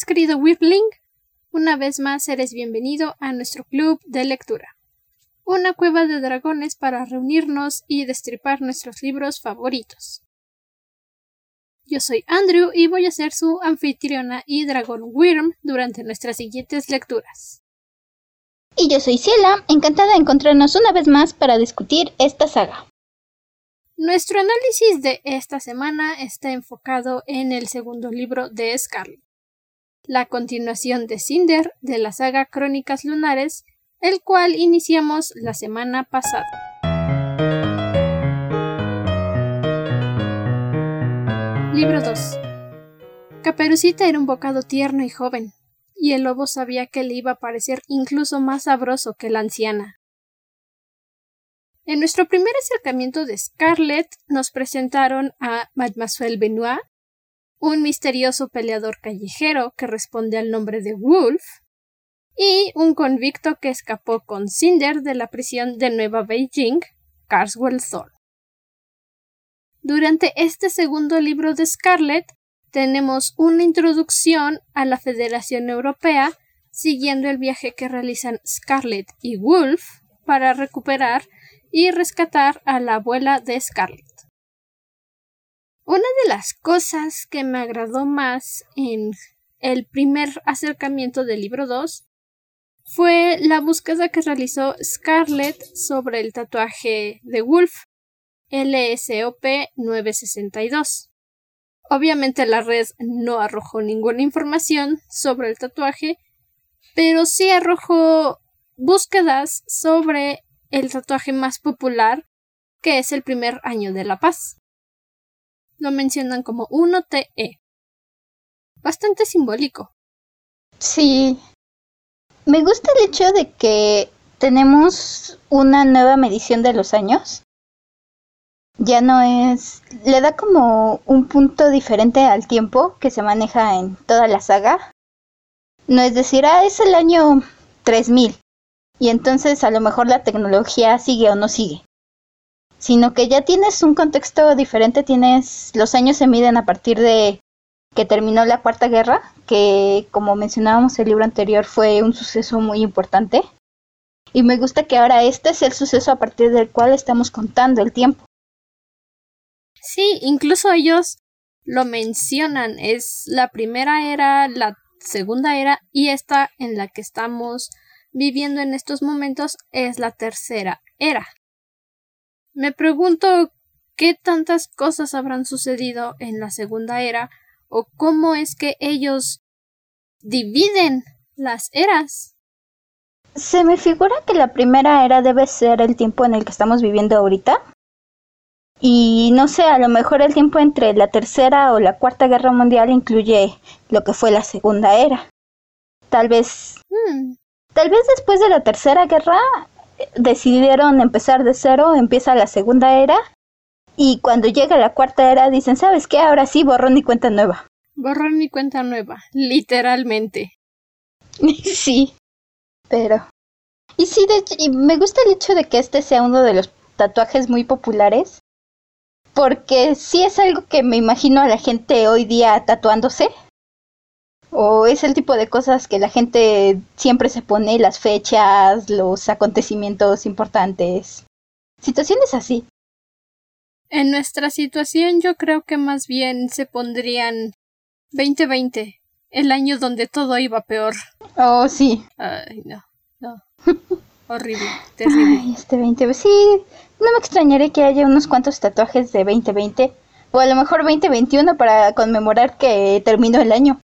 estás, querido Whirling? Una vez más eres bienvenido a nuestro club de lectura. Una cueva de dragones para reunirnos y destripar nuestros libros favoritos. Yo soy Andrew y voy a ser su anfitriona y dragón Wyrm durante nuestras siguientes lecturas. Y yo soy Ciela, encantada de encontrarnos una vez más para discutir esta saga. Nuestro análisis de esta semana está enfocado en el segundo libro de Scarlet, la continuación de Cinder de la saga Crónicas Lunares, el cual iniciamos la semana pasada. Libro 2 Caperucita era un bocado tierno y joven, y el lobo sabía que le iba a parecer incluso más sabroso que la anciana. En nuestro primer acercamiento de Scarlett nos presentaron a Mademoiselle Benoit, un misterioso peleador callejero que responde al nombre de Wolf, y un convicto que escapó con Cinder de la prisión de Nueva Beijing, Carswell Thor. Durante este segundo libro de Scarlett tenemos una introducción a la Federación Europea siguiendo el viaje que realizan Scarlett y Wolf para recuperar y rescatar a la abuela de Scarlett. Una de las cosas que me agradó más en el primer acercamiento del libro 2 fue la búsqueda que realizó Scarlett sobre el tatuaje de Wolf LSOP 962. Obviamente la red no arrojó ninguna información sobre el tatuaje, pero sí arrojó búsquedas sobre el tatuaje más popular, que es el primer año de la paz. Lo mencionan como 1TE. Bastante simbólico. Sí. Me gusta el hecho de que tenemos una nueva medición de los años. Ya no es... le da como un punto diferente al tiempo que se maneja en toda la saga. No es decir, ah, es el año 3000 y entonces a lo mejor la tecnología sigue o no sigue, sino que ya tienes un contexto diferente, tienes los años se miden a partir de que terminó la Cuarta Guerra, que como mencionábamos en el libro anterior fue un suceso muy importante. Y me gusta que ahora este es el suceso a partir del cual estamos contando el tiempo. Sí, incluso ellos lo mencionan, es la primera era, la segunda era y esta en la que estamos viviendo en estos momentos es la tercera era. Me pregunto qué tantas cosas habrán sucedido en la segunda era o cómo es que ellos dividen las eras. Se me figura que la primera era debe ser el tiempo en el que estamos viviendo ahorita. Y no sé, a lo mejor el tiempo entre la tercera o la cuarta guerra mundial incluye lo que fue la segunda era. Tal vez hmm. Tal vez después de la tercera guerra decidieron empezar de cero, empieza la segunda era y cuando llega la cuarta era dicen, ¿sabes qué? Ahora sí, borrón y cuenta nueva. Borrón y cuenta nueva, literalmente. sí, pero... Y sí, de hecho, y me gusta el hecho de que este sea uno de los tatuajes muy populares, porque sí es algo que me imagino a la gente hoy día tatuándose. ¿O es el tipo de cosas que la gente siempre se pone, las fechas, los acontecimientos importantes? Situaciones así. En nuestra situación yo creo que más bien se pondrían 2020, el año donde todo iba peor. Oh, sí. Ay, no, no. Horrible, terrible. Ay, este 2020, sí, no me extrañaré que haya unos cuantos tatuajes de 2020 o a lo mejor 2021 para conmemorar que terminó el año.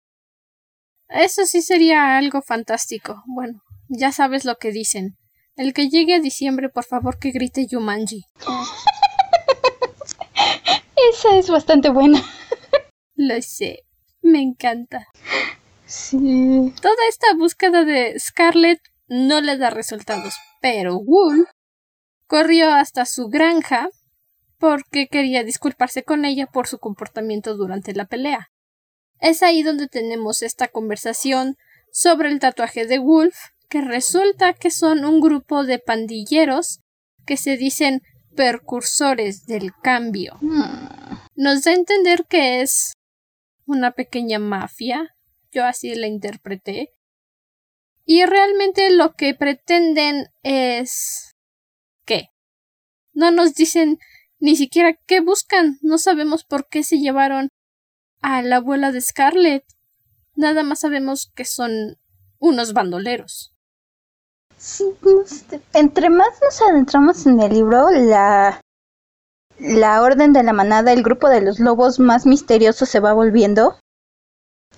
Eso sí sería algo fantástico. Bueno, ya sabes lo que dicen. El que llegue a diciembre, por favor, que grite Yumanji. Esa es bastante buena. Lo sé. Me encanta. Sí. Toda esta búsqueda de Scarlett no le da resultados, pero Wool corrió hasta su granja porque quería disculparse con ella por su comportamiento durante la pelea. Es ahí donde tenemos esta conversación sobre el tatuaje de Wolf, que resulta que son un grupo de pandilleros que se dicen percursores del cambio. Nos da a entender que es una pequeña mafia. yo así la interpreté. Y realmente lo que pretenden es... ¿Qué? No nos dicen ni siquiera qué buscan. No sabemos por qué se llevaron a la abuela de Scarlett. Nada más sabemos que son unos bandoleros. Sí, entre más nos adentramos en el libro, la, la orden de la manada, el grupo de los lobos más misterioso se va volviendo.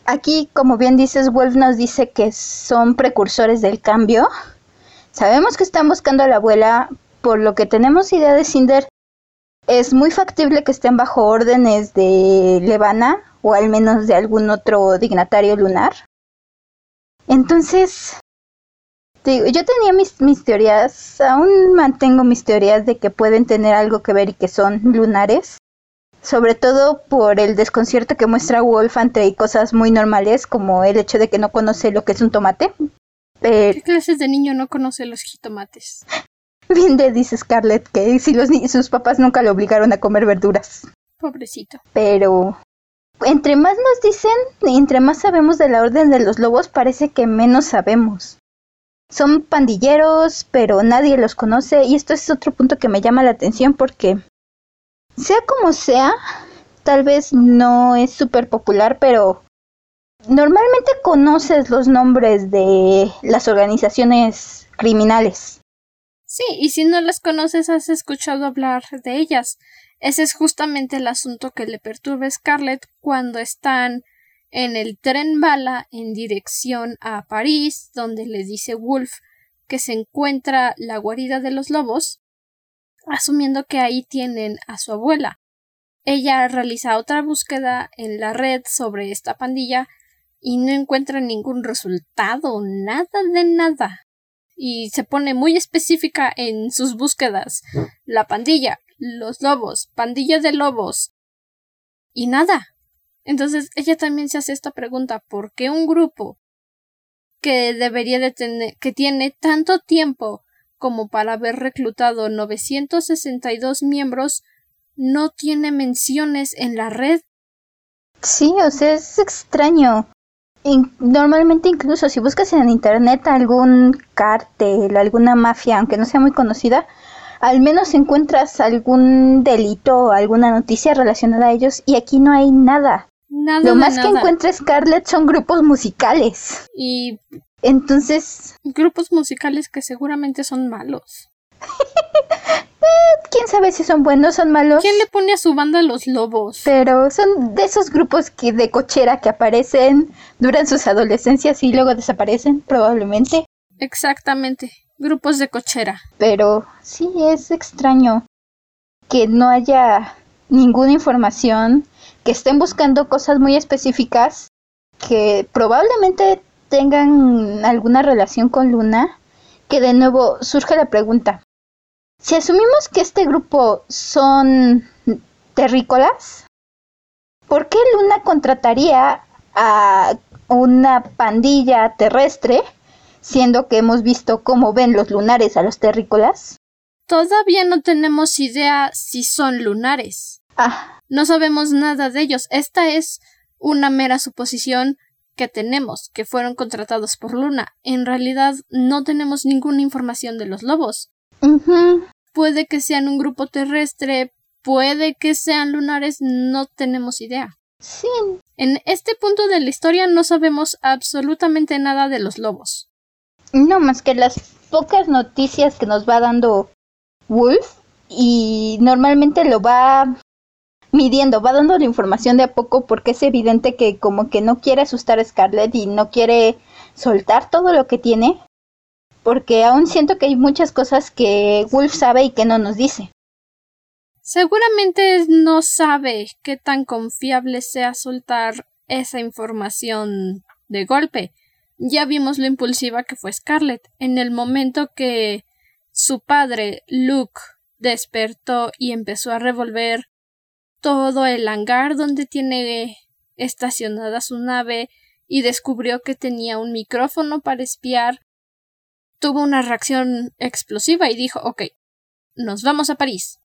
Aquí, como bien dices, Wolf nos dice que son precursores del cambio. Sabemos que están buscando a la abuela, por lo que tenemos idea de Cinder. Es muy factible que estén bajo órdenes de Levana o al menos de algún otro dignatario lunar. Entonces, digo, yo tenía mis, mis teorías, aún mantengo mis teorías de que pueden tener algo que ver y que son lunares sobre todo por el desconcierto que muestra Wolf ante cosas muy normales como el hecho de que no conoce lo que es un tomate. ¿Qué clases de niño no conoce los jitomates? Bien dice Scarlett que si los sus papás nunca le obligaron a comer verduras. Pobrecito. Pero entre más nos dicen, entre más sabemos de la orden de los lobos, parece que menos sabemos. Son pandilleros, pero nadie los conoce y esto es otro punto que me llama la atención porque sea como sea, tal vez no es súper popular, pero normalmente conoces los nombres de las organizaciones criminales. Sí, y si no las conoces has escuchado hablar de ellas. Ese es justamente el asunto que le perturba a Scarlett cuando están en el tren bala en dirección a París, donde le dice Wolf que se encuentra la guarida de los lobos, asumiendo que ahí tienen a su abuela. Ella realiza otra búsqueda en la red sobre esta pandilla y no encuentra ningún resultado, nada de nada. Y se pone muy específica en sus búsquedas. La pandilla, los lobos, pandilla de lobos. Y nada. Entonces ella también se hace esta pregunta, ¿por qué un grupo que debería de tener, que tiene tanto tiempo como para haber reclutado 962 miembros, no tiene menciones en la red. Sí, o sea, es extraño. normalmente incluso si buscas en internet algún cártel, alguna mafia, aunque no sea muy conocida, al menos encuentras algún delito o alguna noticia relacionada a ellos y aquí no hay nada. Nada Lo más que encuentra Scarlett son grupos musicales. Y entonces... Grupos musicales que seguramente son malos. Quién sabe si son buenos o son malos. ¿Quién le pone a su banda los lobos? Pero son de esos grupos que de cochera que aparecen, duran sus adolescencias y luego desaparecen, probablemente. Exactamente, grupos de cochera. Pero sí es extraño que no haya ninguna información, que estén buscando cosas muy específicas que probablemente tengan alguna relación con Luna, que de nuevo surge la pregunta. Si asumimos que este grupo son terrícolas, ¿por qué Luna contrataría a una pandilla terrestre, siendo que hemos visto cómo ven los lunares a los terrícolas? Todavía no tenemos idea si son lunares. Ah. No sabemos nada de ellos. Esta es una mera suposición que tenemos, que fueron contratados por Luna. En realidad no tenemos ninguna información de los lobos. Puede que sean un grupo terrestre, puede que sean lunares, no tenemos idea. Sí. En este punto de la historia no sabemos absolutamente nada de los lobos. No más que las pocas noticias que nos va dando Wolf y normalmente lo va midiendo, va dando la información de a poco porque es evidente que como que no quiere asustar a Scarlett y no quiere soltar todo lo que tiene, porque aún siento que hay muchas cosas que Wolf sabe y que no nos dice. Seguramente no sabe qué tan confiable sea soltar esa información de golpe. Ya vimos lo impulsiva que fue Scarlett. En el momento que su padre, Luke, despertó y empezó a revolver todo el hangar donde tiene estacionada su nave y descubrió que tenía un micrófono para espiar, tuvo una reacción explosiva y dijo Ok, nos vamos a París.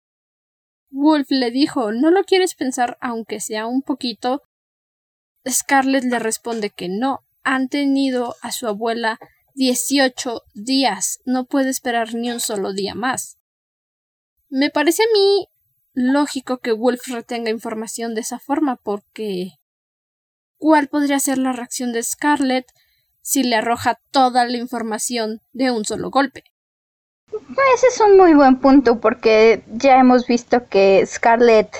Wolf le dijo ¿No lo quieres pensar aunque sea un poquito? Scarlett le responde que no, han tenido a su abuela 18 días. No puede esperar ni un solo día más. Me parece a mí lógico que Wolf retenga información de esa forma porque ¿cuál podría ser la reacción de Scarlett si le arroja toda la información de un solo golpe? Ese es un muy buen punto porque ya hemos visto que Scarlett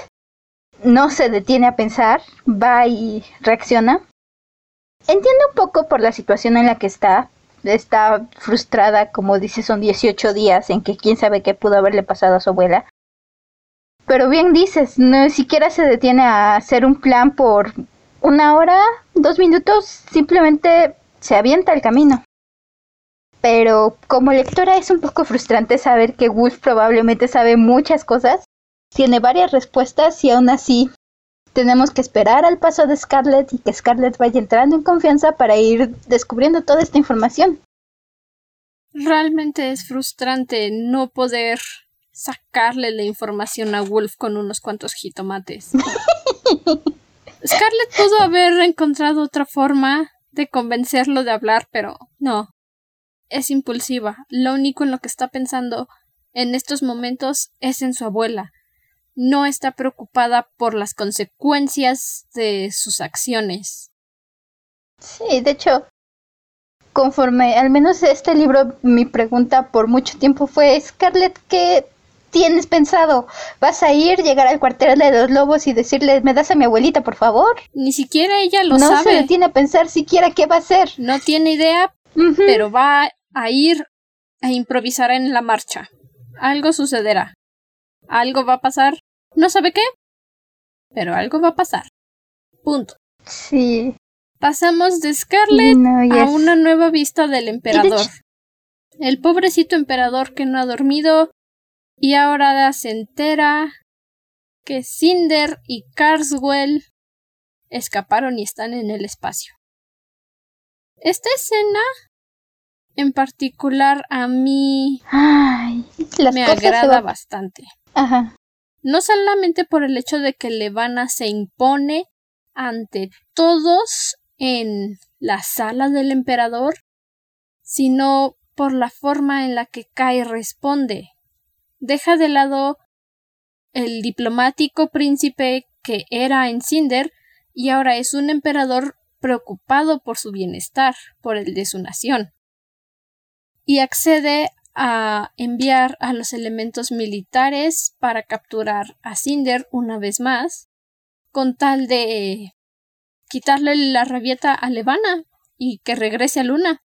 no se detiene a pensar, va y reacciona. Entiendo un poco por la situación en la que está. Está frustrada, como dice, son 18 días en que quién sabe qué pudo haberle pasado a su abuela. Pero bien dices, no siquiera se detiene a hacer un plan por una hora, dos minutos, simplemente se avienta el camino. Pero como lectora es un poco frustrante saber que Wolf probablemente sabe muchas cosas, tiene varias respuestas y aún así tenemos que esperar al paso de Scarlett y que Scarlett vaya entrando en confianza para ir descubriendo toda esta información. Realmente es frustrante no poder sacarle la información a Wolf con unos cuantos jitomates. Scarlett pudo haber encontrado otra forma de convencerlo de hablar, pero no. Es impulsiva. Lo único en lo que está pensando en estos momentos es en su abuela no está preocupada por las consecuencias de sus acciones. Sí, de hecho, conforme al menos este libro, mi pregunta por mucho tiempo fue, Scarlett, ¿qué tienes pensado? ¿Vas a ir, llegar al cuartel de los lobos y decirle, me das a mi abuelita, por favor? Ni siquiera ella lo sabe. No se detiene a pensar siquiera qué va a hacer. No tiene idea, pero va a ir a improvisar en la marcha. Algo sucederá. Algo va a pasar. No sabe qué, pero algo va a pasar. Punto. Sí. Pasamos de Scarlett a una nueva vista del emperador. El pobrecito emperador que no ha dormido y ahora se entera que Cinder y Carswell escaparon y están en el espacio. Esta escena en particular a mí me agrada bastante. Ajá. No solamente por el hecho de que Levana se impone ante todos en la sala del emperador, sino por la forma en la que Kai responde. Deja de lado el diplomático príncipe que era en Cinder y ahora es un emperador preocupado por su bienestar, por el de su nación. Y accede a enviar a los elementos militares para capturar a Cinder una vez más, con tal de quitarle la rabieta a Levana y que regrese a Luna.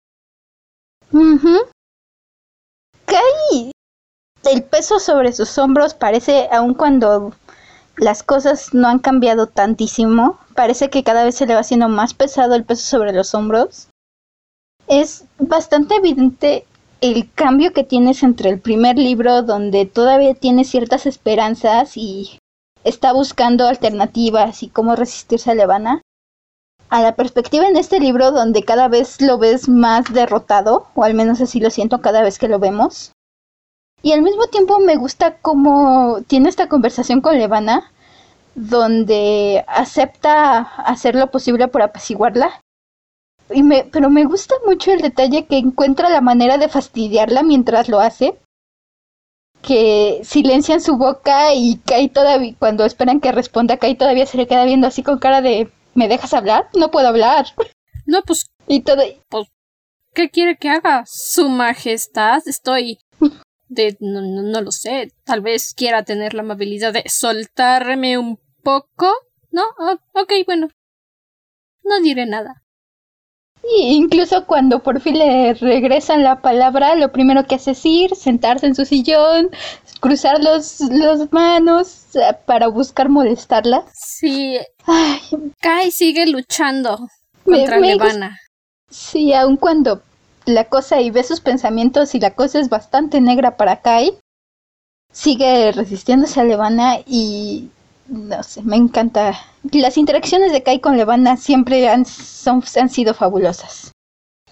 ¿Qué El peso sobre sus hombros parece, aun cuando las cosas no han cambiado tantísimo, parece que cada vez se le va haciendo más pesado el peso sobre los hombros. Es bastante evidente el cambio que tienes entre el primer libro donde todavía tiene ciertas esperanzas y está buscando alternativas y cómo resistirse a Levana, a la perspectiva en este libro donde cada vez lo ves más derrotado, o al menos así lo siento cada vez que lo vemos. Y al mismo tiempo me gusta cómo tiene esta conversación con Levana, donde acepta hacer lo posible por apaciguarla y me, pero me gusta mucho el detalle que encuentra la manera de fastidiarla mientras lo hace. Que silencian su boca y Kai todavía, cuando esperan que responda, Kai todavía se le queda viendo así con cara de ¿Me dejas hablar? No puedo hablar. No, pues. Y todo. Pues, ¿Qué quiere que haga? Su majestad. Estoy. De. No, no, lo sé. Tal vez quiera tener la amabilidad de soltarme un poco. ¿No? ok, bueno. No diré nada. Y incluso cuando por fin le regresan la palabra, lo primero que hace es ir, sentarse en su sillón, cruzar los, manos eh, para buscar molestarla. Sí. Kai sigue luchando contra Levana. Sí, aun cuando la cosa y ve sus pensamientos y la cosa es bastante negra para Kai, sigue resistiéndose a Levana y no sé, me encanta. Las interacciones de Kai con Levana siempre han, son, han sido fabulosas.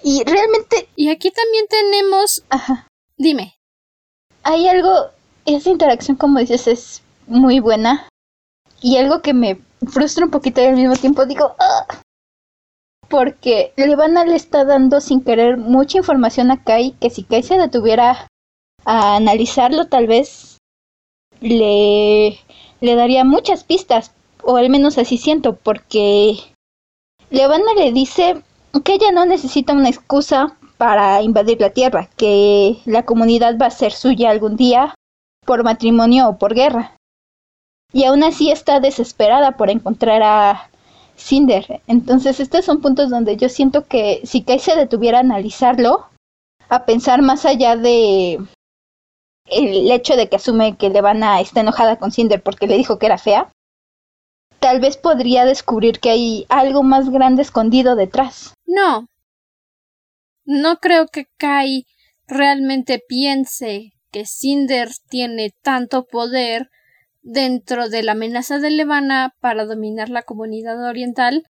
Y realmente... Y aquí también tenemos... Ajá. Dime. Hay algo... Esa interacción, como dices, es muy buena. Y algo que me frustra un poquito y al mismo tiempo digo... Ah". porque Levana le está dando sin querer mucha información a Kai que si Kai se detuviera a analizarlo tal vez le, le daría muchas pistas, o al menos así siento, porque Levana le dice que ella no necesita una excusa para invadir la Tierra, que la comunidad va a ser suya algún día por matrimonio o por guerra. Y aún así está desesperada por encontrar a Cinder. Entonces estos son puntos donde yo siento que si Kai se detuviera a analizarlo, a pensar más allá de el hecho de que asume que Levana está enojada con Cinder porque le dijo que era fea, tal vez podría descubrir que hay algo más grande escondido detrás. No. No creo que Kai realmente piense que Cinder tiene tanto poder dentro de la amenaza de Levana para dominar la comunidad oriental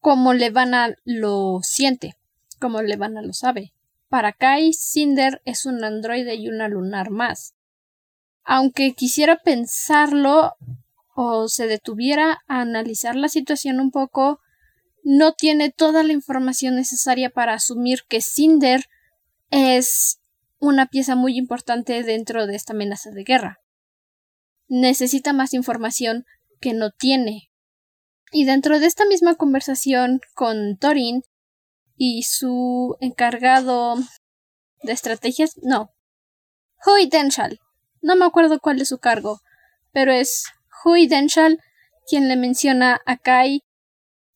como Levana lo siente, como Levana lo sabe. Para Kai, Cinder es un androide y una lunar más. Aunque quisiera pensarlo o se detuviera a analizar la situación un poco, no tiene toda la información necesaria para asumir que Cinder es una pieza muy importante dentro de esta amenaza de guerra. Necesita más información que no tiene. Y dentro de esta misma conversación con Torin y su encargado de estrategias, no. Hui Denshal. No me acuerdo cuál es su cargo, pero es Hui Denshal quien le menciona a Kai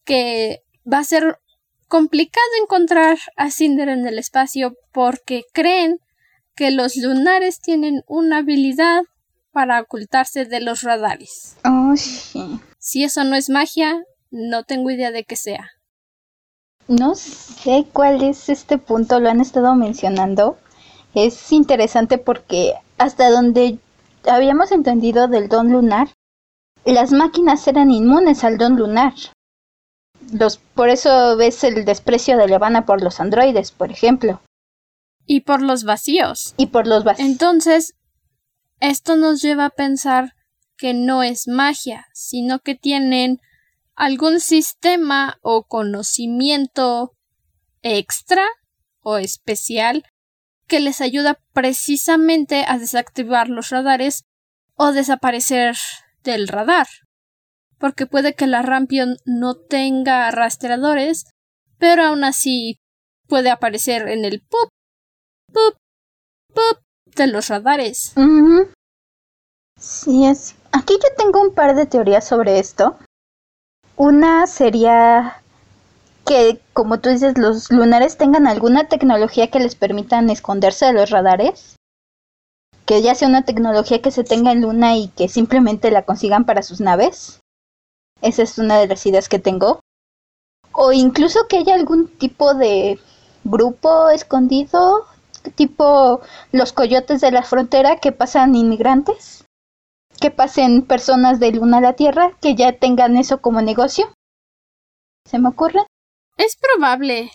que va a ser complicado encontrar a Cinder en el espacio porque creen que los lunares tienen una habilidad para ocultarse de los radares. Oh, sí. Si eso no es magia, no tengo idea de qué sea. No sé cuál es este punto, lo han estado mencionando. Es interesante porque hasta donde habíamos entendido del don lunar, las máquinas eran inmunes al don lunar. Los, por eso ves el desprecio de Levana por los androides, por ejemplo. Y por los vacíos. Y por los vacíos. Entonces, esto nos lleva a pensar que no es magia, sino que tienen algún sistema o conocimiento extra o especial que les ayuda precisamente a desactivar los radares o desaparecer del radar. Porque puede que la Rampion no tenga rastreadores, pero aún así puede aparecer en el pop, pop, pop de los radares. Sí, es. Aquí yo tengo un par de teorías sobre esto. Una sería que, como tú dices, los lunares tengan alguna tecnología que les permitan esconderse de los radares. Que ya sea una tecnología que se tenga en Luna y que simplemente la consigan para sus naves. Esa es una de las ideas que tengo. O incluso que haya algún tipo de grupo escondido, tipo los coyotes de la frontera que pasan inmigrantes que pasen personas de Luna a la Tierra que ya tengan eso como negocio. ¿Se me ocurre? Es probable.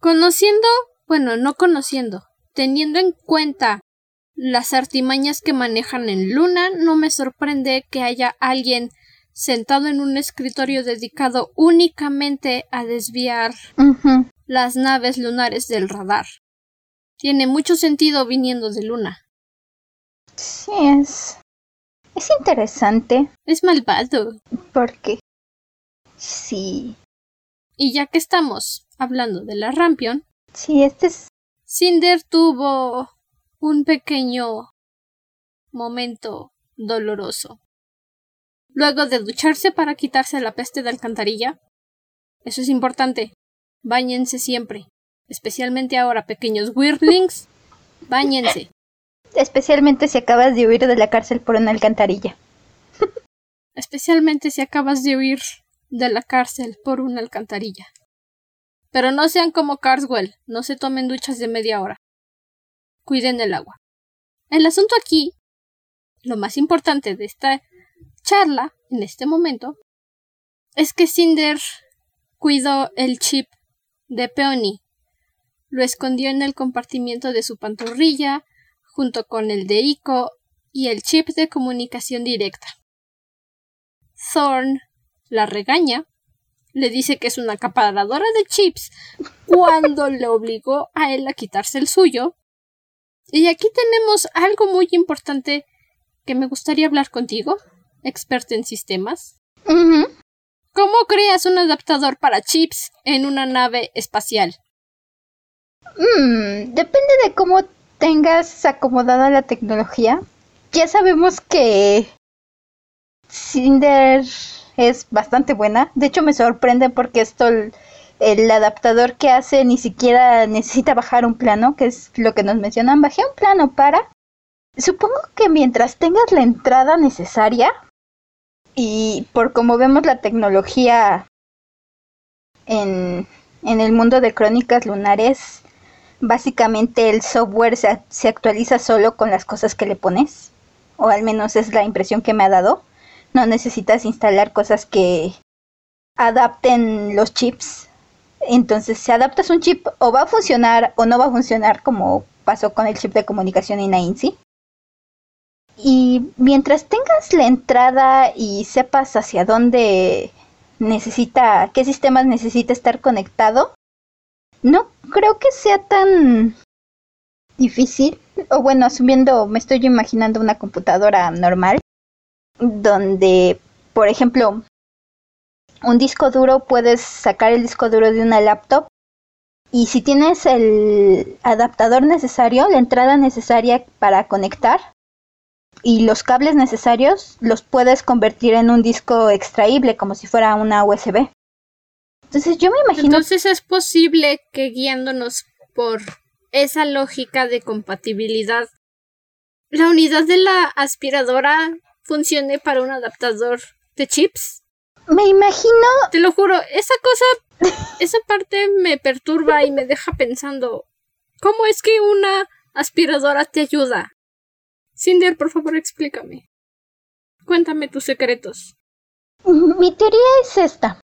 Conociendo, bueno, no conociendo, teniendo en cuenta las artimañas que manejan en Luna, no me sorprende que haya alguien sentado en un escritorio dedicado únicamente a desviar las naves lunares del radar. Tiene mucho sentido viniendo de Luna. Sí, es. Es interesante. Es malvado. Porque. Sí. Y ya que estamos hablando de la Rampion. Sí, este es. Cinder tuvo un pequeño momento doloroso. Luego de ducharse para quitarse la peste de alcantarilla. Eso es importante. Báñense siempre. Especialmente ahora, pequeños Weirdlings. Báñense. Especialmente si acabas de huir de la cárcel por una alcantarilla. Especialmente si acabas de huir de la cárcel por una alcantarilla. Pero no sean como Carswell, no se tomen duchas de media hora. Cuiden el agua. El asunto aquí, lo más importante de esta charla, en este momento, es que Cinder cuidó el chip de Peony. Lo escondió en el compartimiento de su pantorrilla, junto con el de ICO y el chip de comunicación directa. Thorn la regaña le dice que es una acaparadora de chips cuando le obligó a él a quitarse el suyo. Y aquí tenemos algo muy importante que me gustaría hablar contigo, experto en sistemas. ¿Cómo creas un adaptador para chips en una nave espacial? Mm, depende de cómo tengas acomodada la tecnología. Ya sabemos que Cinder es bastante buena. De hecho, me sorprende porque esto, el, adaptador que hace ni siquiera necesita bajar un plano, que es lo que nos mencionan. Bajé un plano para. Supongo que mientras tengas la entrada necesaria y por como vemos la tecnología en, en el mundo de crónicas lunares, básicamente el software se, actualiza solo con las cosas que le pones. O al menos es la impresión que me ha dado no necesitas instalar cosas que adapten los chips. Entonces, si adaptas un chip, o va a funcionar o no va a funcionar, como pasó con el chip de comunicación en. Y mientras tengas la entrada y sepas hacia dónde necesita, qué sistemas necesita estar conectado, no creo que sea tan difícil. O bueno, asumiendo, me estoy imaginando una computadora normal donde, por ejemplo, un disco duro puedes sacar el disco duro de una laptop y si tienes el adaptador necesario, la entrada necesaria para conectar y los cables necesarios, los puedes convertir en un disco extraíble como si fuera una USB. Entonces yo me imagino... Entonces es posible que guiándonos por esa lógica de compatibilidad, la unidad de la aspiradora funcione para un adaptador de chips. Me imagino. Te lo juro, esa cosa, esa parte me perturba y me deja pensando, ¿cómo es que una aspiradora te ayuda? Cinder, por favor, explícame. Cuéntame tus secretos. Mi teoría es esta.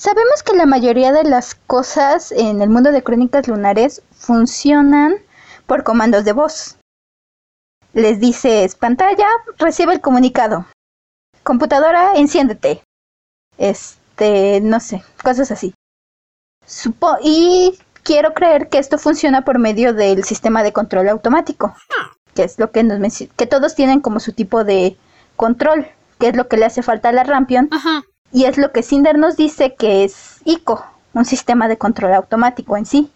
Sabemos que la mayoría de las cosas en el mundo de crónicas lunares funcionan por comandos de voz les dices pantalla, recibe el comunicado. Computadora, enciéndete. Este, no sé, cosas así. Supo y quiero creer que esto funciona por medio del sistema de control automático, que es lo que nos que todos tienen como su tipo de control, que es lo que le hace falta a la Rampion. Y es lo que Cinder nos dice que es ICO, un sistema de control automático en sí.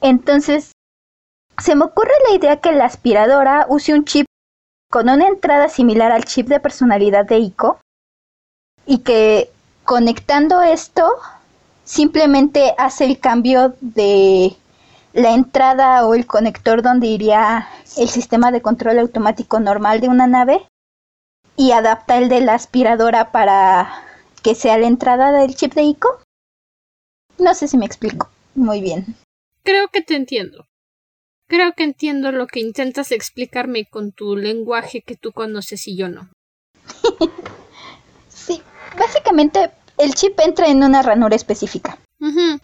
Entonces, se me ocurre la idea que la aspiradora use un chip con una entrada similar al chip de personalidad de ICO y que conectando esto simplemente hace el cambio de la entrada o el conector donde iría el sistema de control automático normal de una nave y adapta el de la aspiradora para que sea la entrada del chip de ICO. No sé si me explico muy bien. Creo que te entiendo. Creo que entiendo lo que intentas explicarme con tu lenguaje que tú conoces y yo no. sí, básicamente el chip entra en una ranura específica.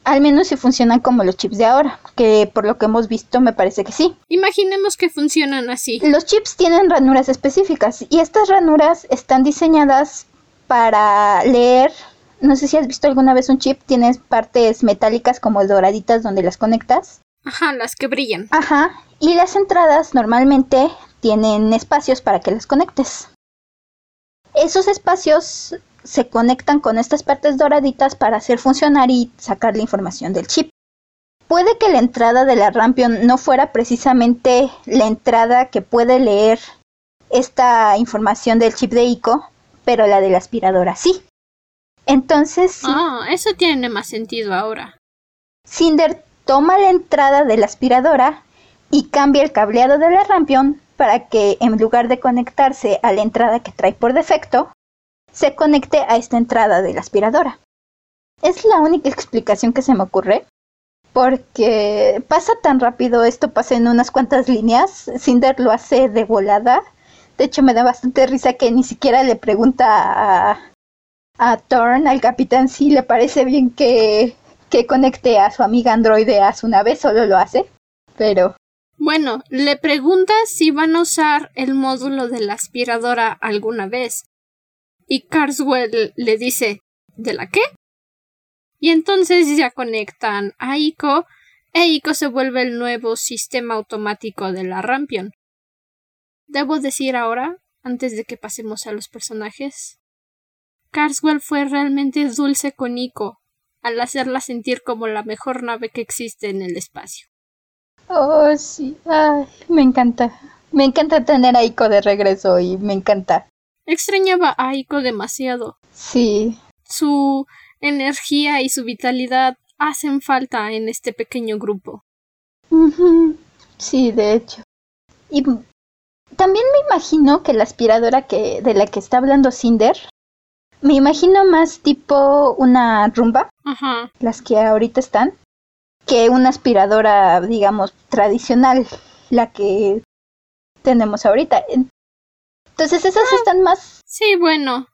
Al menos si funcionan como los chips de ahora, que por lo que hemos visto me parece que sí. Imaginemos que funcionan así. Los chips tienen ranuras específicas y estas ranuras están diseñadas para leer. No sé si has visto alguna vez un chip, tienes partes metálicas como doraditas donde las conectas. Ajá, las que brillan. Ajá, y las entradas normalmente tienen espacios para que las conectes. Esos espacios se conectan con estas partes doraditas para hacer funcionar y sacar la información del chip. Puede que la entrada de la Rampion no fuera precisamente la entrada que puede leer esta información del chip de ICO, pero la de la aspiradora sí. Entonces. Ah, eso tiene más sentido ahora. Cinder toma la entrada de la aspiradora y cambia el cableado de la Rampion para que en lugar de conectarse a la entrada que trae por defecto, se conecte a esta entrada de la aspiradora. Es la única explicación que se me ocurre, porque pasa tan rápido, esto pasa en unas cuantas líneas, Cinder lo hace de volada. De hecho, me da bastante risa que ni siquiera le pregunta a, a Thorn, al capitán, si le parece bien que que conecte a su amiga androide a su nave, solo lo hace. Pero. Bueno, le pregunta si van a usar el módulo de la aspiradora alguna vez. Y Carswell le dice ¿De la qué? Y entonces ya conectan a Ico e Ico se vuelve el nuevo sistema automático de la Rampion. Debo decir ahora, antes de que pasemos a los personajes, Carswell fue realmente dulce con Ico al hacerla sentir como la mejor nave que existe en el espacio. Oh, sí. Ay, me encanta. Me encanta tener a Ico de regreso y me encanta. Extrañaba a Ico demasiado. Sí. Su energía y su vitalidad hacen falta en este pequeño grupo. Sí, de hecho. Y también me imagino que la aspiradora que de la que está hablando Cinder, me imagino más tipo una rumba, Ajá. las que ahorita están, que una aspiradora, digamos, tradicional, la que tenemos ahorita. Entonces esas Ah. están más... Sí, bueno.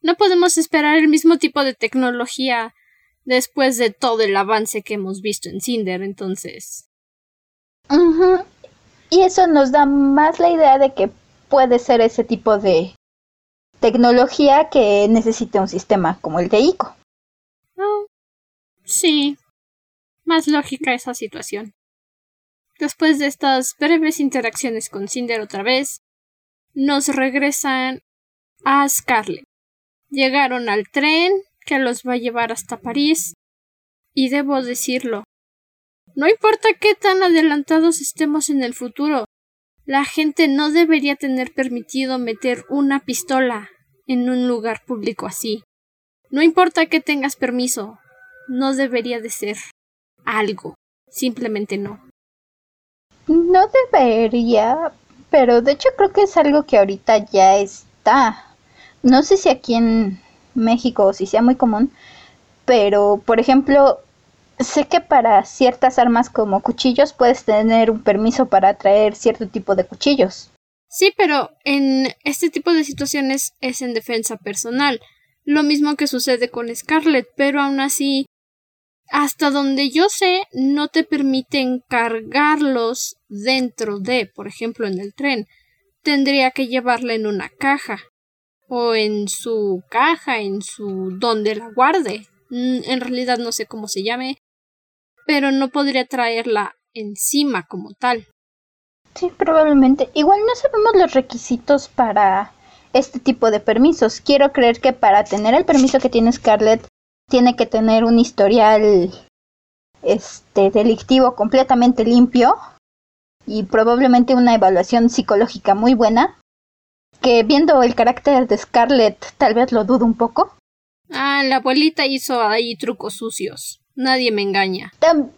No podemos esperar el mismo tipo de tecnología después de todo el avance que hemos visto en Cinder, entonces. Y eso nos da más la idea de que puede ser ese tipo de tecnología que necesite un sistema como el de ICO. Ah, sí. Más lógica esa situación. Después de estas breves interacciones con Cinder otra vez, nos regresan a Scarlet. Llegaron al tren que los va a llevar hasta París, y debo decirlo, no importa qué tan adelantados estemos en el futuro, la gente no debería tener permitido meter una pistola en un lugar público así. No importa que tengas permiso, no debería de ser algo, simplemente no. No debería, pero de hecho creo que es algo que ahorita ya está. No sé si aquí en México o si sea muy común, pero por ejemplo, sé que para ciertas armas como cuchillos puedes tener un permiso para traer cierto tipo de cuchillos. Sí, pero en este tipo de situaciones es en defensa personal, lo mismo que sucede con Scarlett, pero aún así, hasta donde yo sé, no te permiten cargarlos dentro de, por ejemplo, en el tren. Tendría que llevarla en una caja o en su caja, en su donde la guarde. Mm, En realidad no sé cómo se llame, pero no podría traerla encima como tal. Sí, probablemente. Igual no sabemos los requisitos para este tipo de permisos. Quiero creer que para tener el permiso que tiene Scarlett tiene que tener un historial este delictivo completamente limpio y probablemente una evaluación psicológica muy buena. Que viendo el carácter de Scarlett tal vez lo dudo un poco. Ah, la abuelita hizo ahí trucos sucios. Nadie me engaña. Tam-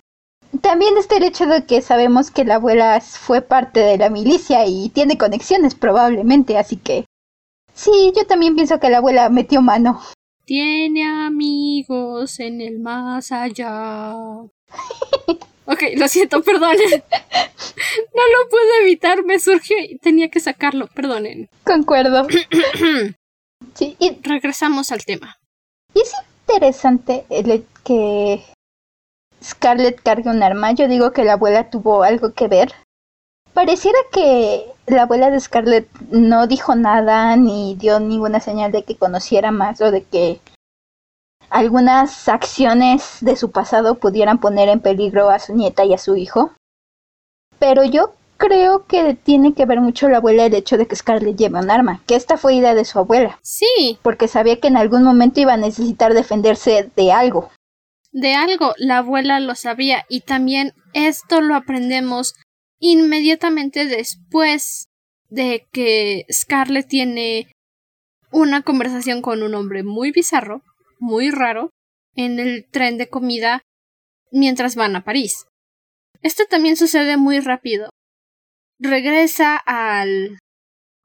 también está el hecho de que sabemos que la abuela fue parte de la milicia y tiene conexiones probablemente, así que sí, yo también pienso que la abuela metió mano. Tiene amigos en el más allá. ok, lo siento, perdonen. no lo pude evitar, me surgió y tenía que sacarlo, perdonen. Concuerdo. Sí, y, Regresamos al tema. y es interesante el que Scarlett cargue un arma. Yo digo que la abuela tuvo algo que ver. Pareciera que la abuela de Scarlett no dijo nada ni dio ninguna señal de que conociera más o de que algunas acciones de su pasado pudieran poner en peligro a su nieta y a su hijo. Pero yo creo que tiene que ver mucho la abuela el hecho de que Scarlett lleve un arma, que esta fue idea de su abuela, Sí, porque sabía que en algún momento iba a necesitar defenderse de algo. de algo la abuela lo sabía y también esto lo aprendemos inmediatamente después de que Scarlett tiene una conversación con un hombre muy bizarro, muy raro, en el tren de comida mientras van a París. Esto también sucede muy rápido. Regresa al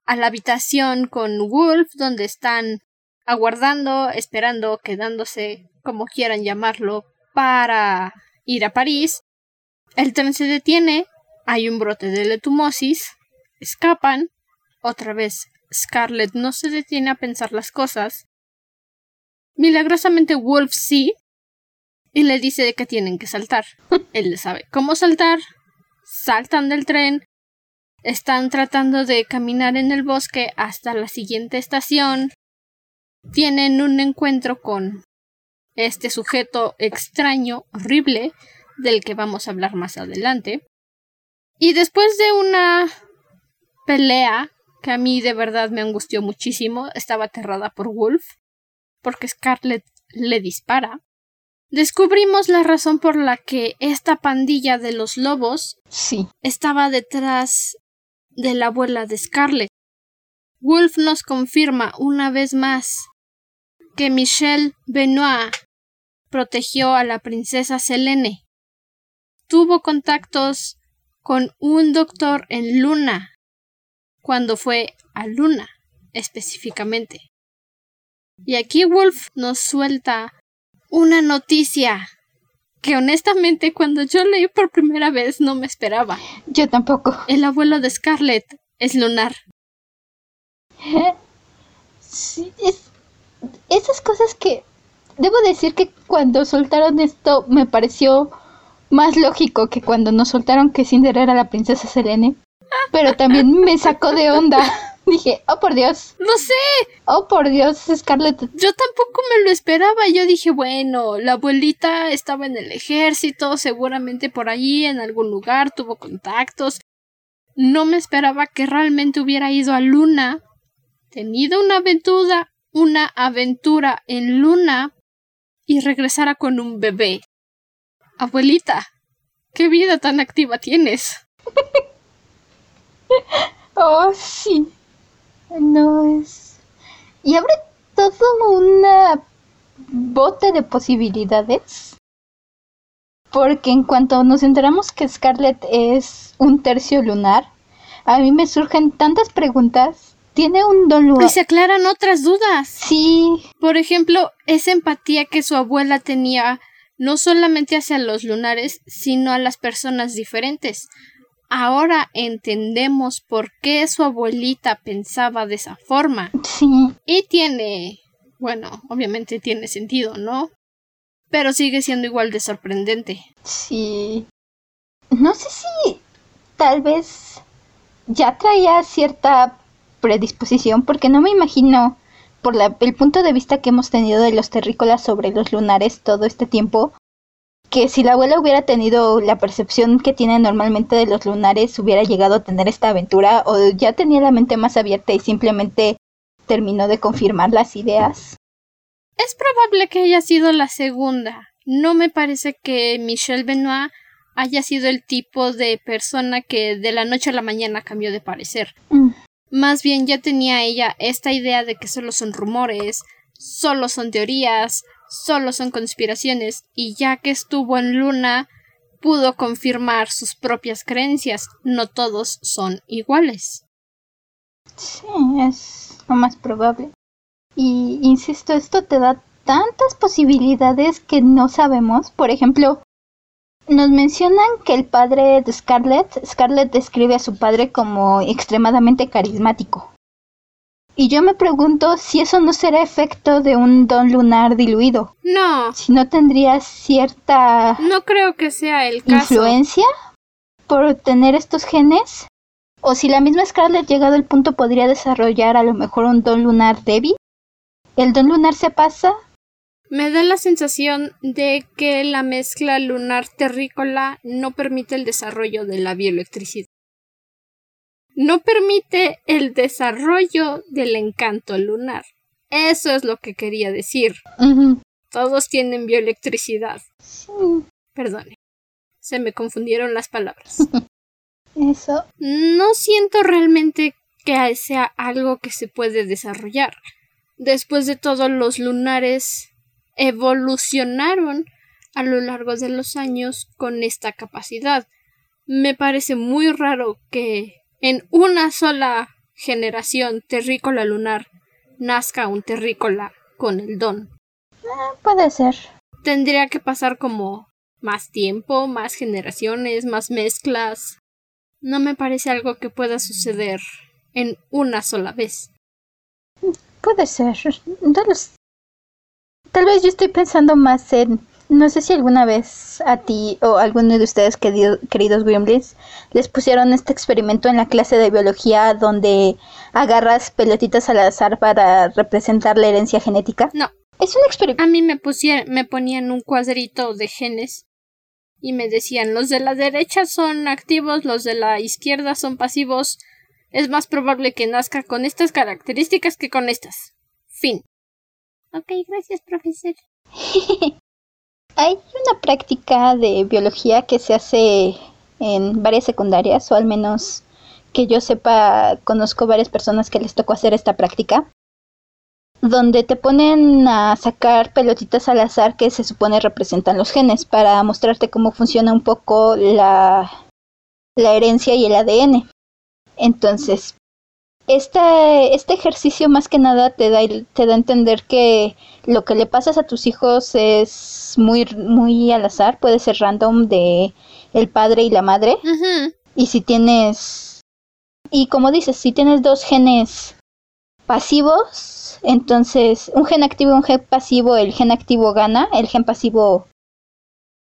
a la habitación con Wolf donde están aguardando, esperando, quedándose, como quieran llamarlo, para ir a París. El tren se detiene, hay un brote de letumosis, escapan, otra vez Scarlett no se detiene a pensar las cosas. Milagrosamente Wolf sí, y le dice que tienen que saltar. Él sabe cómo saltar, saltan del tren, están tratando de caminar en el bosque hasta la siguiente estación, tienen un encuentro con este sujeto extraño, horrible, del que vamos a hablar más adelante. Y después de una pelea que a mí de verdad me angustió muchísimo, estaba aterrada por Wolf, porque Scarlett le dispara. Descubrimos la razón por la que esta pandilla de los lobos Sí. estaba detrás de la abuela de Scarlett. Wolf nos confirma una vez más que Michelle Benoit protegió a la princesa Selene. Tuvo contactos con un doctor en Luna cuando fue a Luna específicamente. Y aquí Wolf nos suelta una noticia que honestamente cuando yo leí por primera vez no me esperaba. Yo tampoco. El abuelo de Scarlett es lunar. Sí, es esas cosas que debo decir que cuando soltaron esto me pareció más lógico que cuando nos soltaron que Cinder era la princesa Selene. Pero también me sacó de onda. Dije, oh por Dios, No sé, oh por Dios, Scarlett. yo tampoco me lo esperaba. Yo dije, bueno, la abuelita estaba en el ejército, seguramente por allí en algún lugar tuvo contactos. No me esperaba que realmente hubiera ido a Luna, tenido una aventura, una aventura en Luna y regresara con un bebé. Abuelita, ¿qué vida tan activa tienes? Oh, sí. No es. Y abre todo una bote de posibilidades. Porque en cuanto nos enteramos que Scarlett es un tercio lunar, a mí me surgen tantas preguntas. ¿Tiene un don lunar? Y se aclaran otras dudas. Sí, Por ejemplo, esa empatía que su abuela tenía no solamente hacia los lunares, sino a las personas diferentes. Ahora entendemos por qué su abuelita pensaba de esa forma. sí. Y tiene, bueno, obviamente tiene sentido, ¿no? Pero sigue siendo igual de sorprendente. Sí. No sé si tal vez ya traía cierta predisposición, porque no me imagino, por la- el punto de vista que hemos tenido de los terrícolas sobre los lunares todo este tiempo, que si la abuela hubiera tenido la percepción que tiene normalmente de los lunares, hubiera llegado a tener esta aventura, o ya tenía la mente más abierta y simplemente terminó de confirmar las ideas. Es probable que haya sido la segunda. No me parece que Michelle Benoit haya sido el tipo de persona que de la noche a la mañana cambió de parecer. Mm, Más bien ya tenía ella esta idea de que solo son rumores, solo son teorías, solo son conspiraciones, y ya que estuvo en Luna, pudo confirmar sus propias creencias. No todos son iguales. Sí, es lo más probable. Y insisto, esto te da tantas posibilidades que no sabemos. Por ejemplo, nos mencionan que el padre de Scarlett, Scarlett describe a su padre como extremadamente carismático. Y yo me pregunto si eso no será efecto de un don lunar diluido, No, si no tendría cierta no creo que sea el caso. influencia por tener estos genes, o si la misma Scarlett llegado al punto podría desarrollar a lo mejor un don lunar débil. El don lunar se pasa, Me da la sensación de que la mezcla lunar terrícola no permite el desarrollo de la bioelectricidad. No permite el desarrollo del encanto lunar. Eso es lo que quería decir. Todos tienen bioelectricidad. sí, Perdone. Se me confundieron las palabras. eso, No siento realmente que sea algo que se puede desarrollar. Después de todo, los lunares evolucionaron a lo largo de los años con esta capacidad. Me parece muy raro que en una sola generación terrícola lunar nazca un terrícola con el don. puede ser. Tendría que pasar como más tiempo, más generaciones, más mezclas. No me parece algo que pueda suceder en una sola vez. Puede ser. Sé. Tal vez yo estoy pensando más en. No sé si alguna vez a ti o a alguno de ustedes, querido- queridos Gremlins, les pusieron este experimento en la clase de biología donde agarras pelotitas al azar para representar la herencia genética. No, Es un experimento. A mí me, pusieron, me ponían un cuadrito de genes y me decían los de la derecha son activos, los de la izquierda son pasivos. Es más probable que nazca con estas características que con estas. Fin. Ok, gracias, profesor. Hay una práctica de biología que se hace en varias secundarias, o al menos que yo sepa, conozco varias personas que les tocó hacer esta práctica, donde te ponen a sacar pelotitas al azar que se supone representan los genes para mostrarte cómo funciona un poco la, la herencia y el ADN. Entonces, este, este ejercicio más que nada te da, te da a entender que lo que le pasas a tus hijos es muy, muy al azar, puede ser random de el padre y la madre. Y si tienes, y como dices, si tienes dos genes pasivos, entonces un gen activo y un gen pasivo, el gen activo gana, el gen pasivo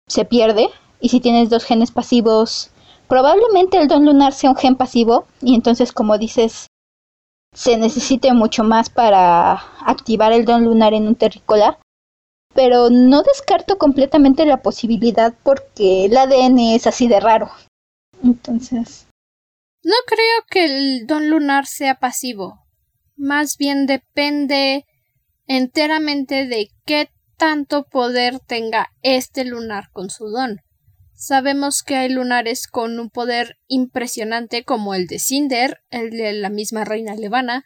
se pierde. Y si tienes dos genes pasivos, probablemente el don lunar sea un gen pasivo. Y entonces, como dices, se necesite mucho más para activar el don lunar en un terrícola, pero no descarto completamente la posibilidad porque el ADN es así de raro. Entonces. No creo que el don lunar sea pasivo. Más bien depende enteramente de qué tanto poder tenga este lunar con su don. Sabemos que hay lunares con un poder impresionante como el de Cinder, el de la misma reina levana,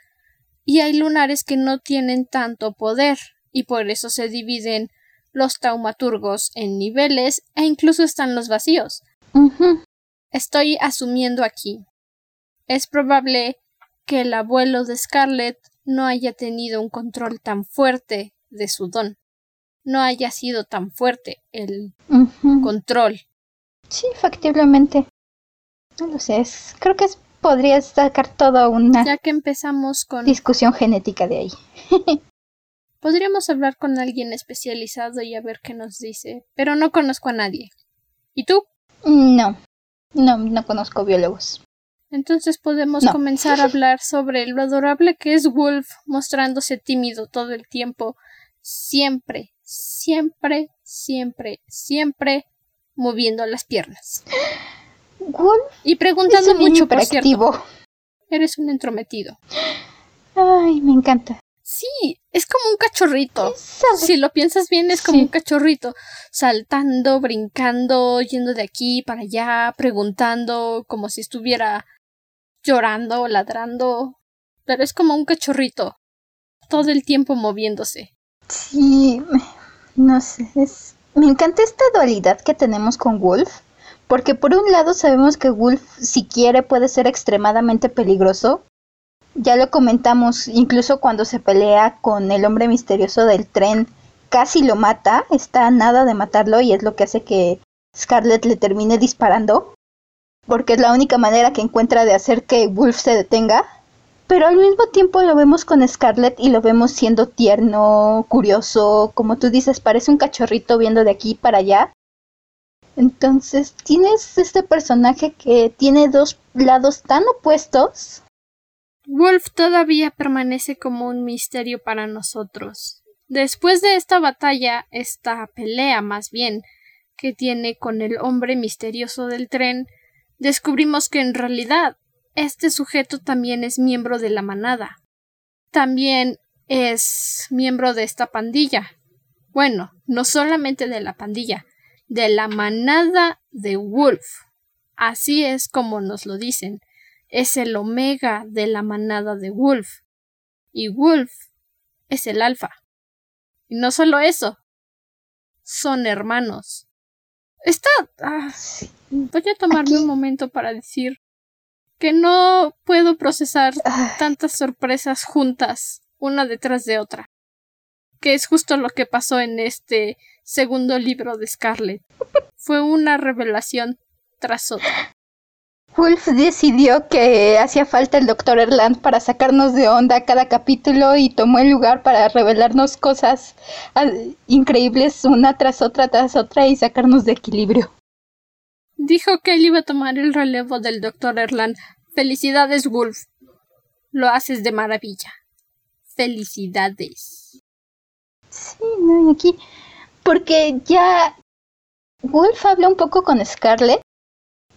y hay lunares que no tienen tanto poder, y por eso se dividen los taumaturgos en niveles e incluso están los vacíos. Estoy asumiendo aquí. Es probable que el abuelo de Scarlett no haya tenido un control tan fuerte de su don. No haya sido tan fuerte el control Sí, factiblemente. No lo sé, creo que es, podría sacar toda una ya que empezamos con discusión genética de ahí. Podríamos hablar con alguien especializado y a ver qué nos dice, pero no conozco a nadie. ¿Y tú? No, no, no conozco biólogos. Entonces podemos comenzar a hablar sobre lo adorable que es Wolf mostrándose tímido todo el tiempo, siempre, siempre, siempre, siempre moviendo las piernas. y preguntando mucho, por cierto. Eres un entrometido. Ay, me encanta. Sí, es como un cachorrito. Si lo piensas bien, es como un cachorrito. Saltando, brincando, yendo de aquí para allá, preguntando, como si estuviera llorando, ladrando. Pero es como un cachorrito. Todo el tiempo moviéndose. Sí, no sé, es me encanta esta dualidad que tenemos con Wolf, porque por un lado sabemos que Wolf, si quiere, puede ser extremadamente peligroso. Ya lo comentamos, incluso cuando se pelea con el hombre misterioso del tren, casi lo mata, está nada de matarlo y es lo que hace que Scarlett le termine disparando, porque es la única manera que encuentra de hacer que Wolf se detenga pero al mismo tiempo lo vemos con Scarlett y lo vemos siendo tierno, curioso, como tú dices, parece un cachorrito viendo de aquí para allá. Entonces tienes este personaje que tiene dos lados tan opuestos. Wolf todavía permanece como un misterio para nosotros. Después de esta batalla, esta pelea más bien, que tiene con el hombre misterioso del tren, descubrimos que en realidad este sujeto también es miembro de la manada. También es miembro de esta pandilla. Bueno, no solamente de la pandilla, de la manada de Wolf. Así es como nos lo dicen. Es el omega de la manada de Wolf. Y Wolf es el alfa. Y no solo eso, son hermanos. Está. Ah, voy a tomarme un momento para decir que no puedo procesar tantas sorpresas juntas, una detrás de otra. Que es justo lo que pasó en este segundo libro de Scarlett. Fue una revelación tras otra. Wolf decidió que hacía falta el Dr. Erland para sacarnos de onda cada capítulo y tomó el lugar para revelarnos cosas ah, increíbles una tras otra tras otra y sacarnos de equilibrio. Dijo que él iba a tomar el relevo del doctor Erland. Felicidades, Wolf. Lo haces de maravilla. Felicidades. Sí, no, y aquí. Porque ya. Wolf habla un poco con Scarlett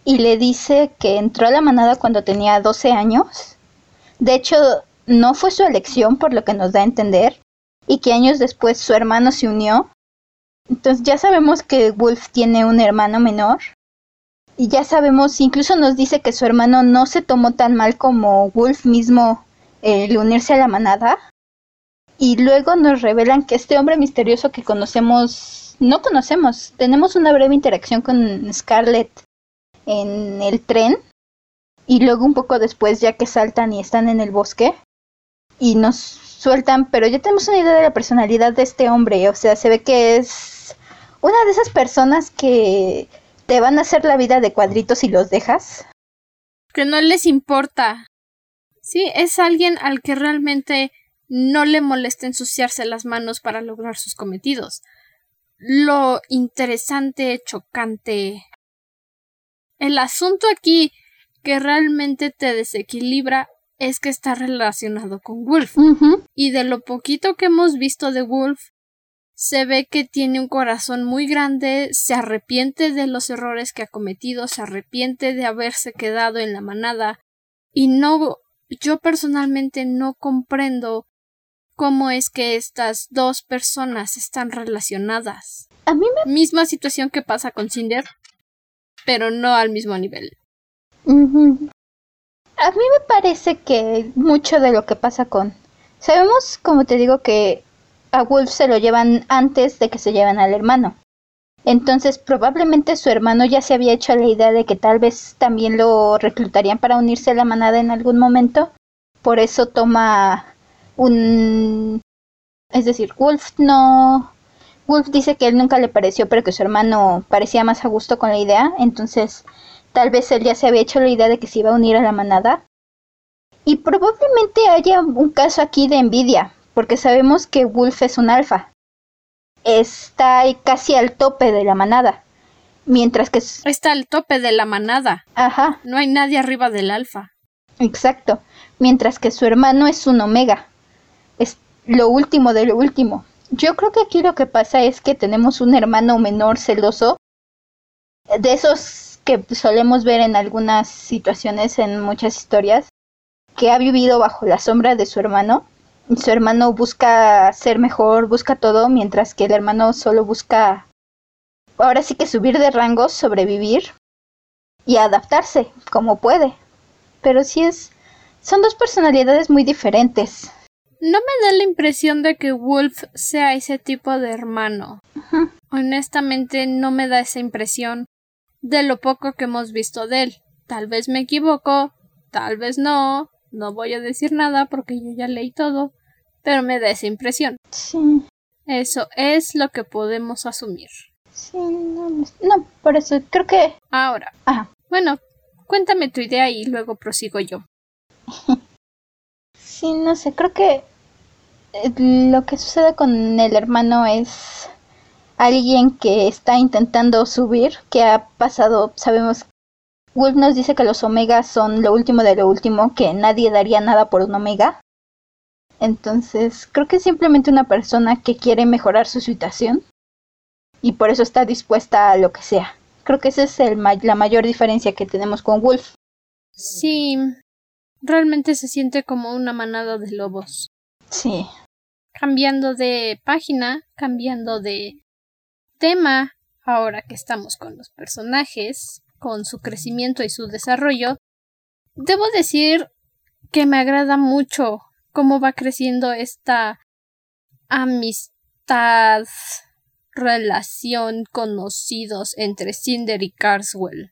y le dice que entró a la manada cuando tenía 12 años. De hecho, no fue su elección, por lo que nos da a entender, y que años después su hermano se unió. Entonces ya sabemos que Wolf tiene un hermano menor. Y ya sabemos, incluso nos dice que su hermano no se tomó tan mal como Wolf mismo el unirse a la manada. Y luego nos revelan que este hombre misterioso que conocemos, no conocemos, tenemos una breve interacción con Scarlett en el tren. Y luego un poco después ya que saltan y están en el bosque. Y nos sueltan, pero ya tenemos una idea de la personalidad de este hombre. O sea, se ve que es una de esas personas que te van a hacer la vida de cuadritos y los dejas. Que no les importa. Sí, es alguien al que realmente no le molesta ensuciarse las manos para lograr sus cometidos. Lo interesante, chocante. El asunto aquí que realmente te desequilibra es que está relacionado con Wolf. Y de lo poquito que hemos visto de Wolf, se ve que tiene un corazón muy grande, se arrepiente de los errores que ha cometido, se arrepiente de haberse quedado en la manada, y no yo personalmente no comprendo cómo es que estas dos personas están relacionadas. A mí me... Misma situación que pasa con Cinder, pero no al mismo nivel. A mí me parece que mucho de lo que pasa con... Sabemos, como te digo, que a Wolf se lo llevan antes de que se lleven al hermano. Entonces probablemente su hermano ya se había hecho la idea de que tal vez también lo reclutarían para unirse a la manada en algún momento. Por eso toma un... Es decir, Wolf no... Wolf dice que él nunca le pareció, pero que su hermano parecía más a gusto con la idea. Entonces tal vez él ya se había hecho la idea de que se iba a unir a la manada. Y probablemente haya un caso aquí de envidia, porque sabemos que Wolf es un alfa está casi al tope de la manada. Mientras que... Está al tope de la manada. Ajá. No hay nadie arriba del alfa. Exacto. Mientras que su hermano es un omega. Es lo último de lo último. Yo creo que aquí lo que pasa es que tenemos un hermano menor celoso. De esos que solemos ver en algunas situaciones, en muchas historias. Que ha vivido bajo la sombra de su hermano su hermano busca ser mejor, busca todo, mientras que el hermano solo busca, ahora sí que subir de rango, sobrevivir y adaptarse como puede. Pero sí es, son dos personalidades muy diferentes. No me da la impresión de que Wolf sea ese tipo de hermano. Honestamente no me da esa impresión de lo poco que hemos visto de él. Tal vez me equivoco, tal vez no, no voy a decir nada porque yo ya leí todo, pero me da esa impresión. Sí. Eso es lo que podemos asumir. Sí, no, no, por eso creo que... Ahora. Ajá. Bueno, cuéntame tu idea y luego prosigo yo. sí, no sé, creo que eh, lo que sucede con el hermano es alguien que está intentando subir, que ha pasado, sabemos, Wolf nos dice que los omegas son lo último de lo último, que nadie daría nada por un omega. Entonces, creo que es simplemente una persona que quiere mejorar su situación y por eso está dispuesta a lo que sea. Creo que esa es el la mayor diferencia que tenemos con Wolf. Sí, realmente se siente como una manada de lobos. Sí. Cambiando de página, cambiando de tema, ahora que estamos con los personajes, con su crecimiento y su desarrollo, debo decir que me agrada mucho cómo va creciendo esta amistad, relación, conocidos entre Cinder y Carswell.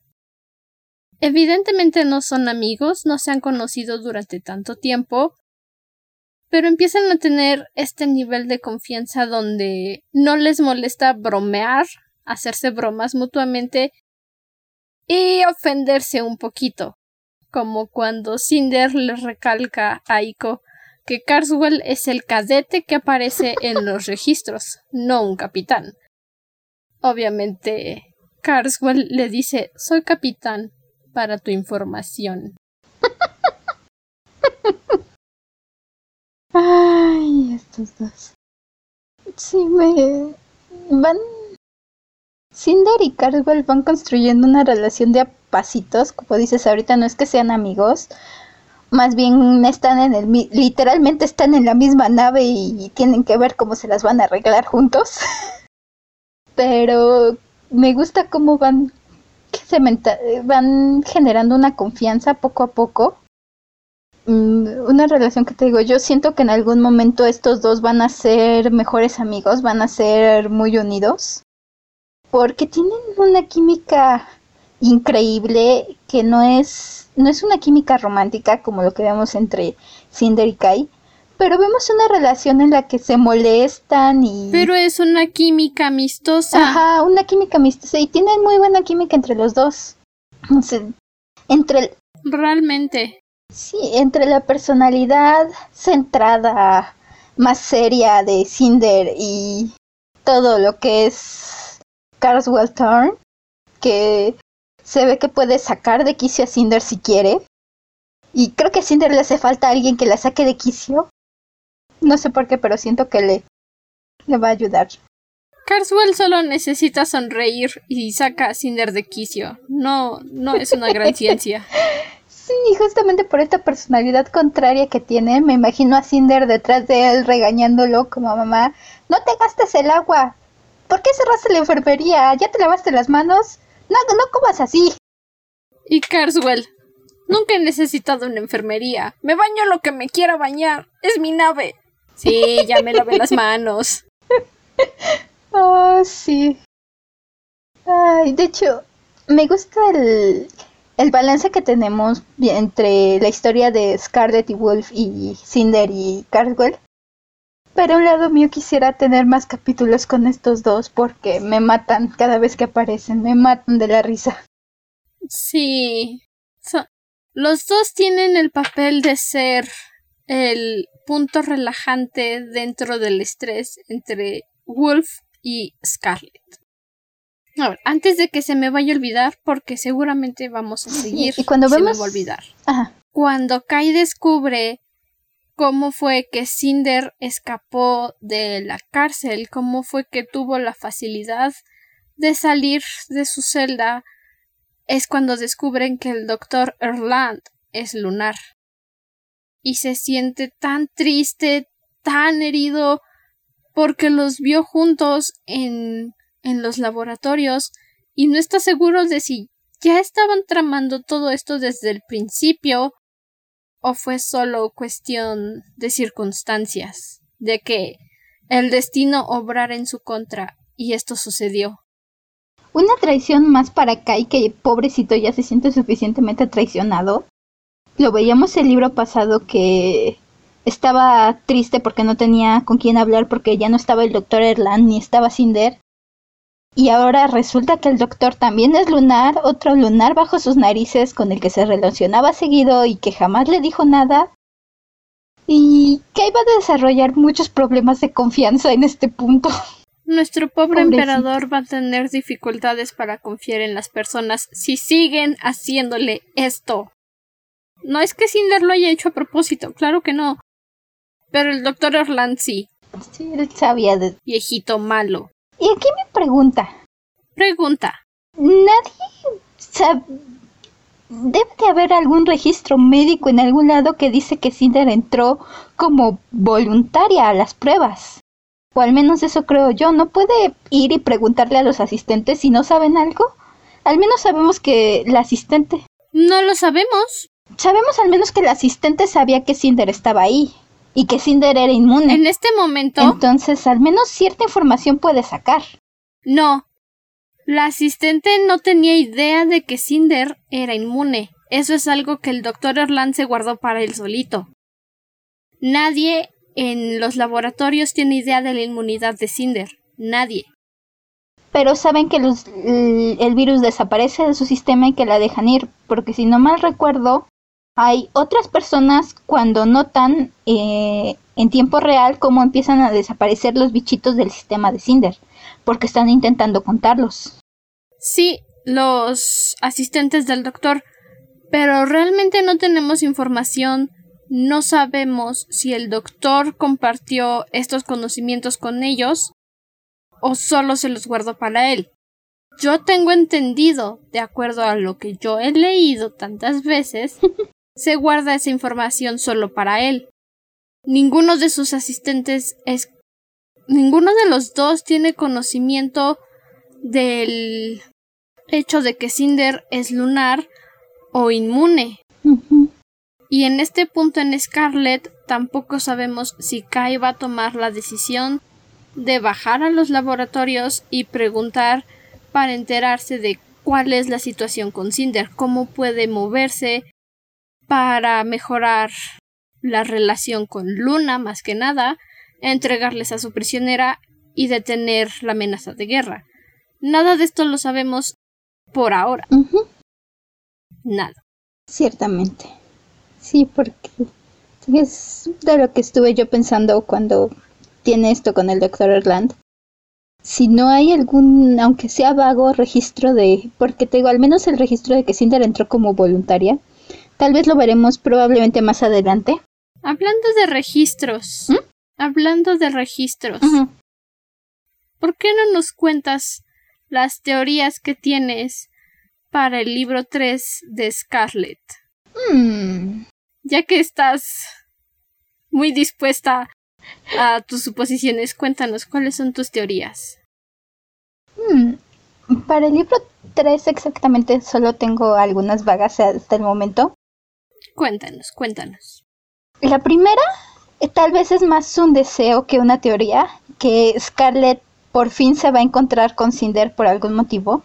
Evidentemente no son amigos, no se han conocido durante tanto tiempo, pero empiezan a tener este nivel de confianza donde no les molesta bromear, hacerse bromas mutuamente y ofenderse un poquito, como cuando Cinder le recalca a Aiko que Carswell es el cadete que aparece en los registros, no un capitán. Obviamente, Carswell le dice soy capitán para tu información. Ay, estos dos. Sí, me van Cinder y Carswell van construyendo una relación de pasitos, como dices ahorita, no es que sean amigos, más bien están en el literalmente están en la misma nave y tienen que ver cómo se las van a arreglar juntos. Pero me gusta cómo van van generando una confianza poco a poco. Mm, una relación que te digo, yo siento que en algún momento estos dos van a ser mejores amigos, van a ser muy unidos, porque tienen una química increíble que no es no es una química romántica como lo que vemos entre Cinder y Kai, pero vemos una relación en la que se molestan y... Pero es una química amistosa. Ajá, una química amistosa y tienen muy buena química entre los dos. entre... Realmente. Sí, entre la personalidad centrada, más seria de Cinder y todo lo que es Carswell Turn, que se ve que puede sacar de quicio a Cinder si quiere. Y creo que a Cinder le hace falta alguien que la saque de quicio. No sé por qué, pero siento que le, le va a ayudar. Carswell solo necesita sonreír y saca a Cinder de quicio. No, no es una gran ciencia. Sí, justamente por esta personalidad contraria que tiene, me imagino a Cinder detrás de él regañándolo como mamá. No te gastes el agua. ¿Por qué cerraste la enfermería? ¿Ya te lavaste las manos? No, no comas así. Y Carswell, nunca he necesitado una enfermería. Me baño lo que me quiera bañar. Es mi nave. Sí, ya me lavé las manos. Oh, sí. Ay, de hecho, me gusta el, el balance que tenemos entre la historia de Scarlet y Wolf y Cinder y Carswell. Pero un lado mío quisiera tener más capítulos con estos dos porque me matan cada vez que aparecen, me matan de la risa. Sí. los dos tienen el papel de ser el punto relajante dentro del estrés entre Wolf y Scarlett. A ver, antes de que se me vaya a olvidar, porque seguramente vamos a seguir. Y cuando vemos... Se me va a olvidar. Cuando Kai descubre cómo fue que Cinder escapó de la cárcel, cómo fue que tuvo la facilidad de salir de su celda, es cuando descubren que el doctor Erland es lunar. Y se siente tan triste, tan herido, porque los vio juntos en, en los laboratorios y no está seguro de si ya estaban tramando todo esto desde el principio o fue solo cuestión de circunstancias, de que el destino obrara en su contra y esto sucedió. Una traición más para Kai que pobrecito ya se siente suficientemente traicionado lo veíamos el libro pasado que estaba triste porque no tenía con quién hablar porque ya no estaba el doctor Erland ni estaba Cinder. Y ahora resulta que el doctor también es lunar, otro lunar bajo sus narices con el que se relacionaba seguido y que jamás le dijo nada. Y que iba a desarrollar muchos problemas de confianza en este punto. Nuestro pobre emperador va a tener dificultades para confiar en las personas si siguen haciéndole esto. No es que Cinder lo haya hecho a propósito, claro que no. Pero el doctor Erland sí. Sí, él sabía de... Viejito malo. Y aquí me pregunta. Pregunta. Nadie sabe... Debe de haber algún registro médico en algún lado que dice que Cinder entró como voluntaria a las pruebas. O al menos eso creo yo. ¿No puede ir y preguntarle a los asistentes si no saben algo? Al menos sabemos que la asistente... No lo sabemos. Sabemos al menos que el asistente sabía que Cinder estaba ahí y que Cinder era inmune. En este momento. Entonces, al menos cierta información puede sacar. No. La asistente no tenía idea de que Cinder era inmune. Eso es algo que el doctor Erland se guardó para él solito. Nadie en los laboratorios tiene idea de la inmunidad de Cinder. Nadie pero saben que el virus desaparece de su sistema y que la dejan ir, porque si no mal recuerdo, hay otras personas cuando notan eh, en tiempo real cómo empiezan a desaparecer los bichitos del sistema de Cinder, porque están intentando contarlos. Sí, los asistentes del doctor, pero realmente no tenemos información no sabemos si el doctor compartió estos conocimientos con ellos o solo se los guardó para él. Yo tengo entendido, de acuerdo a lo que yo he leído tantas veces, se guarda esa información solo para él. Ninguno de sus asistentes es. Ninguno de los dos tiene conocimiento del hecho de que Cinder es lunar o inmune. Y en este punto en Scarlet tampoco sabemos si Kai va a tomar la decisión de bajar a los laboratorios y preguntar para enterarse de cuál es la situación con Cinder, cómo puede moverse para mejorar la relación con Luna más que nada, entregarles a su prisionera y detener la amenaza de guerra. Nada de esto lo sabemos por ahora. Nada. Ciertamente. Sí, porque es de lo que estuve yo pensando cuando tiene esto con el doctor Erland. Si no hay algún, aunque sea vago, registro de, porque te digo, al menos el registro de que Cinder entró como voluntaria, tal vez lo veremos probablemente más adelante. Hablando de registros, ¿Mm? hablando de registros, ¿por qué no nos cuentas las teorías que tienes para el libro 3 de Scarlet? Hmm. Ya que estás muy dispuesta a tus suposiciones, cuéntanos cuáles son tus teorías. Hmm. Para el libro 3 exactamente solo tengo algunas vagas hasta el momento. Cuéntanos, cuéntanos. La primera eh, tal vez es más un deseo que una teoría, que Scarlett por fin se va a encontrar con Cinder por algún motivo.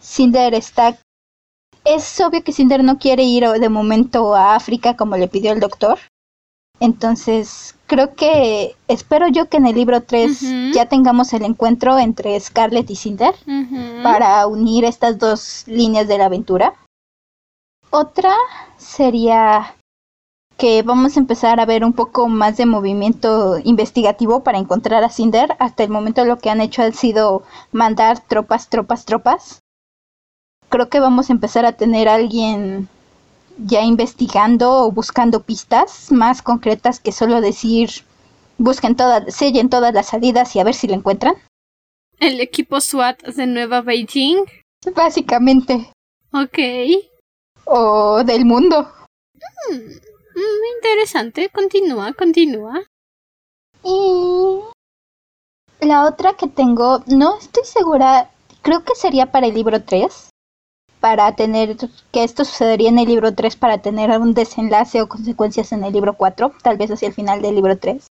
Cinder está... Es obvio que Cinder no quiere ir de momento a África como le pidió el doctor. Entonces, creo que espero yo que en el libro 3 ya tengamos el encuentro entre Scarlett y Cinder para unir estas dos líneas de la aventura. Otra sería que vamos a empezar a ver un poco más de movimiento investigativo para encontrar a Cinder. Hasta el momento lo que han hecho ha sido mandar tropas, tropas, tropas. Creo que vamos a empezar a tener a alguien ya investigando o buscando pistas más concretas que solo decir busquen todas, sellen todas las salidas y a ver si la encuentran. El equipo SWAT de Nueva Beijing. Básicamente. Ok. O del mundo. Hmm. Mm, interesante, continúa, continúa. Y la otra que tengo, no estoy segura, creo que sería para el libro 3, para tener, que esto sucedería en el libro 3 para tener un desenlace o consecuencias en el libro 4, tal vez hacia el final del libro 3.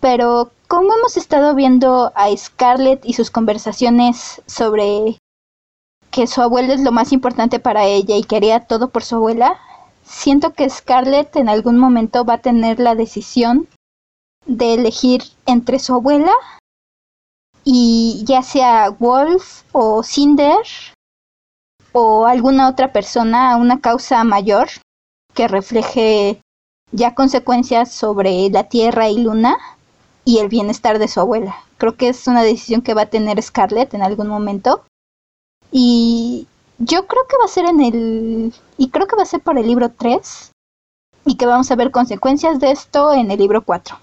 Pero como hemos estado viendo a Scarlett y sus conversaciones sobre que su abuela es lo más importante para ella y quería todo por su abuela, siento que Scarlett en algún momento va a tener la decisión de elegir entre su abuela y ya sea Wolf o Cinder o alguna otra persona una causa mayor que refleje ya consecuencias sobre la Tierra y Luna y el bienestar de su abuela. Creo que es una decisión que va a tener Scarlett en algún momento. Y yo creo que va a ser en el... Y creo que va a ser por el libro 3. Y que vamos a ver consecuencias de esto en el libro 4.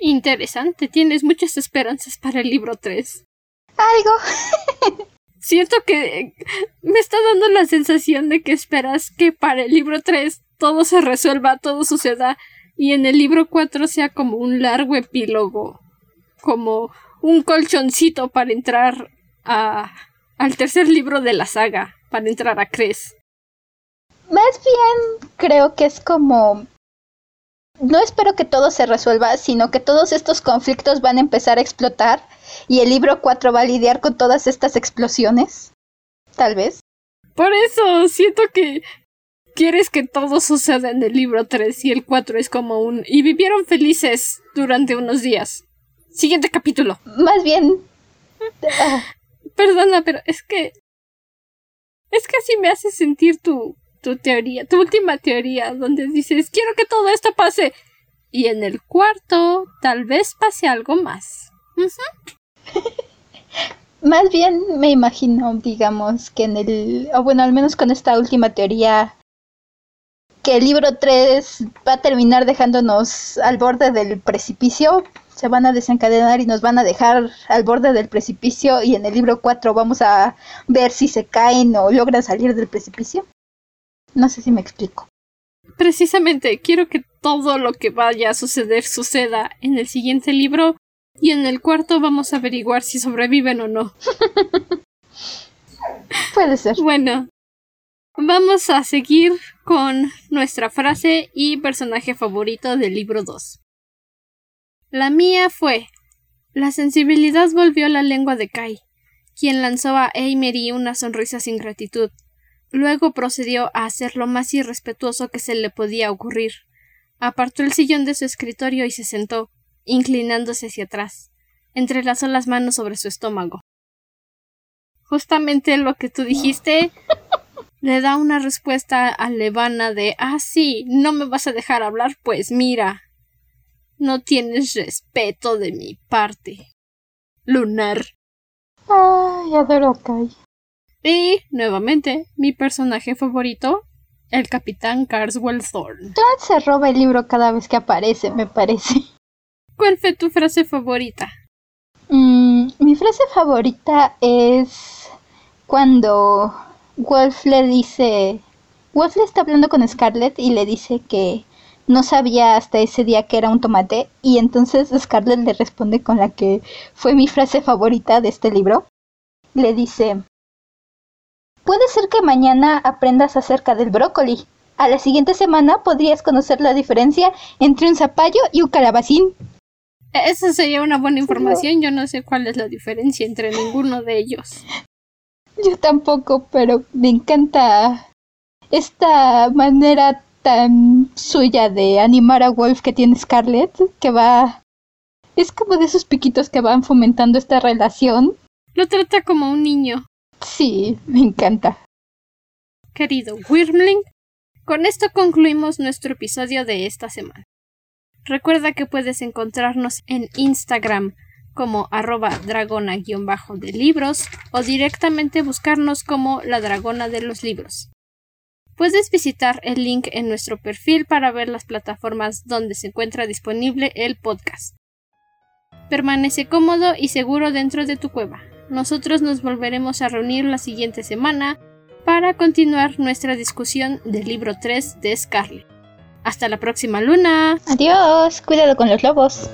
Interesante, tienes muchas esperanzas para el libro 3. Algo. Siento que me está dando la sensación de que esperas que para el libro 3 todo se resuelva, todo suceda, y en el libro 4 sea como un largo epílogo, como un colchoncito para entrar a al tercer libro de la saga para entrar a Cres. Más bien creo que es como... No espero que todo se resuelva, sino que todos estos conflictos van a empezar a explotar y el libro 4 va a lidiar con todas estas explosiones. Tal vez. Por eso siento que quieres que todo suceda en el libro 3 y el 4 es como un... y vivieron felices durante unos días. Siguiente capítulo. Más bien... Perdona, pero es que. Es que así me hace sentir tu, tu teoría, tu última teoría, donde dices, quiero que todo esto pase. Y en el cuarto, tal vez pase algo más. más bien me imagino, digamos, que en el. O bueno, al menos con esta última teoría. que el libro 3 va a terminar dejándonos al borde del precipicio. Se van a desencadenar y nos van a dejar al borde del precipicio y en el libro 4 vamos a ver si se caen o logran salir del precipicio. No sé si me explico. Precisamente, quiero que todo lo que vaya a suceder suceda en el siguiente libro y en el cuarto vamos a averiguar si sobreviven o no. Puede ser. Bueno, vamos a seguir con nuestra frase y personaje favorito del libro 2. La mía fue La sensibilidad volvió la lengua de Kai, quien lanzó a Emery una sonrisa sin gratitud. Luego procedió a hacer lo más irrespetuoso que se le podía ocurrir. Apartó el sillón de su escritorio y se sentó, inclinándose hacia atrás. Entrelazó las manos sobre su estómago. Justamente lo que tú dijiste le da una respuesta a Levana de Ah, sí, no me vas a dejar hablar, pues mira. No tienes respeto de mi parte. Lunar. Ay, adoro a Kai. Y, nuevamente, mi personaje favorito, el capitán Carswell Thorne. Todd se roba el libro cada vez que aparece, me parece. ¿Cuál fue tu frase favorita? Mm, mi frase favorita es cuando Wolf le dice... Wolf le está hablando con Scarlett y le dice que no sabía hasta ese día que era un tomate y entonces Scarlett le responde con la que fue mi frase favorita de este libro. Le dice, Puede ser que mañana aprendas acerca del brócoli. A la siguiente semana podrías conocer la diferencia entre un zapallo y un calabacín. Esa sería una buena información. Yo no sé cuál es la diferencia entre ninguno de ellos. Yo tampoco, pero me encanta esta manera tan suya de animar a Wolf que tiene Scarlett, que va... Es como de esos piquitos que van fomentando esta relación. Lo trata como un niño. Sí, me encanta. Querido Wyrmling, con esto concluimos nuestro episodio de esta semana. Recuerda que puedes encontrarnos en Instagram como arroba dragona-de libros o directamente buscarnos como la dragona de los libros. Puedes visitar el link en nuestro perfil para ver las plataformas donde se encuentra disponible el podcast. Permanece cómodo y seguro dentro de tu cueva nosotros nos volveremos a reunir la siguiente semana para continuar nuestra discusión del libro 3 de Scarlet. Hasta la próxima luna. Adiós, cuidado con los lobos.